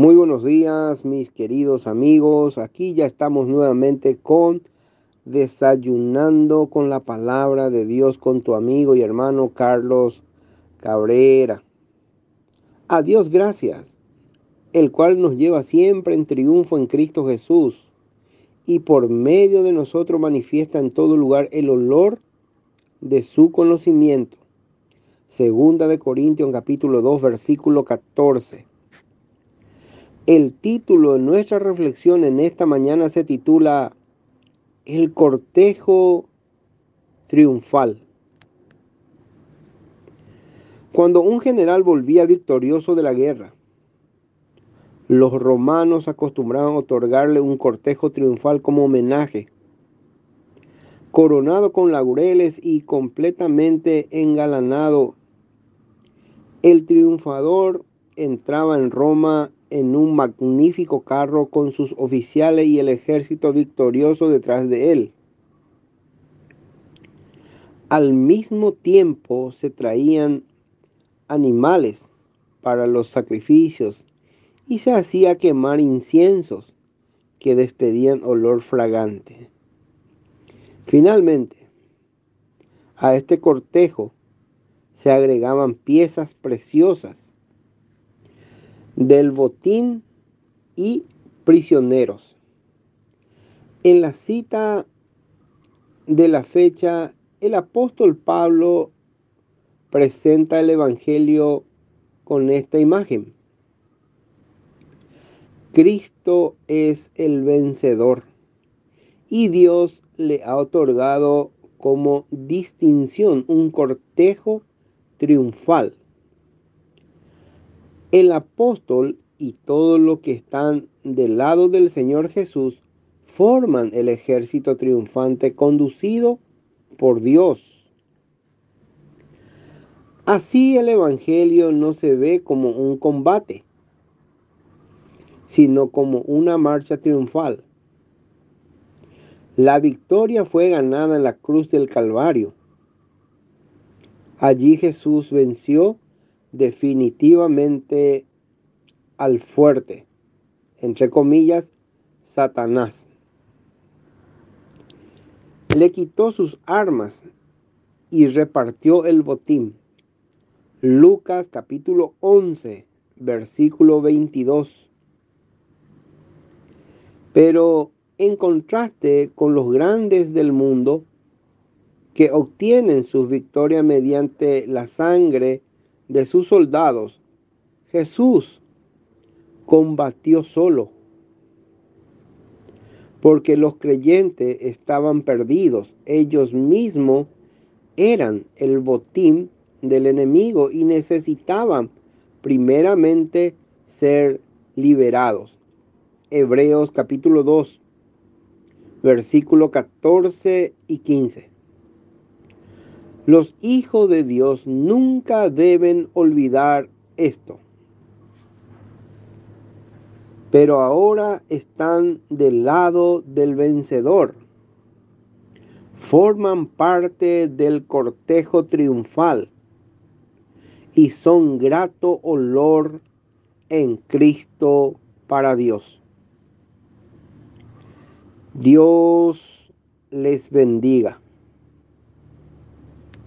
Muy buenos días, mis queridos amigos. Aquí ya estamos nuevamente con Desayunando con la palabra de Dios con tu amigo y hermano Carlos Cabrera. A Dios gracias, el cual nos lleva siempre en triunfo en Cristo Jesús y por medio de nosotros manifiesta en todo lugar el olor de su conocimiento. Segunda de Corintios capítulo 2 versículo 14. El título de nuestra reflexión en esta mañana se titula El cortejo triunfal. Cuando un general volvía victorioso de la guerra, los romanos acostumbraban otorgarle un cortejo triunfal como homenaje, coronado con laureles y completamente engalanado. El triunfador entraba en Roma en un magnífico carro con sus oficiales y el ejército victorioso detrás de él. Al mismo tiempo se traían animales para los sacrificios y se hacía quemar inciensos que despedían olor fragante. Finalmente, a este cortejo se agregaban piezas preciosas del botín y prisioneros. En la cita de la fecha, el apóstol Pablo presenta el Evangelio con esta imagen. Cristo es el vencedor y Dios le ha otorgado como distinción un cortejo triunfal el apóstol y todos los que están del lado del Señor Jesús forman el ejército triunfante conducido por Dios. Así el Evangelio no se ve como un combate, sino como una marcha triunfal. La victoria fue ganada en la cruz del Calvario. Allí Jesús venció definitivamente al fuerte, entre comillas, Satanás. Le quitó sus armas y repartió el botín. Lucas capítulo 11, versículo 22. Pero en contraste con los grandes del mundo que obtienen sus victorias mediante la sangre de sus soldados, Jesús combatió solo, porque los creyentes estaban perdidos, ellos mismos eran el botín del enemigo y necesitaban primeramente ser liberados. Hebreos capítulo 2, versículo 14 y 15. Los hijos de Dios nunca deben olvidar esto. Pero ahora están del lado del vencedor. Forman parte del cortejo triunfal y son grato olor en Cristo para Dios. Dios les bendiga.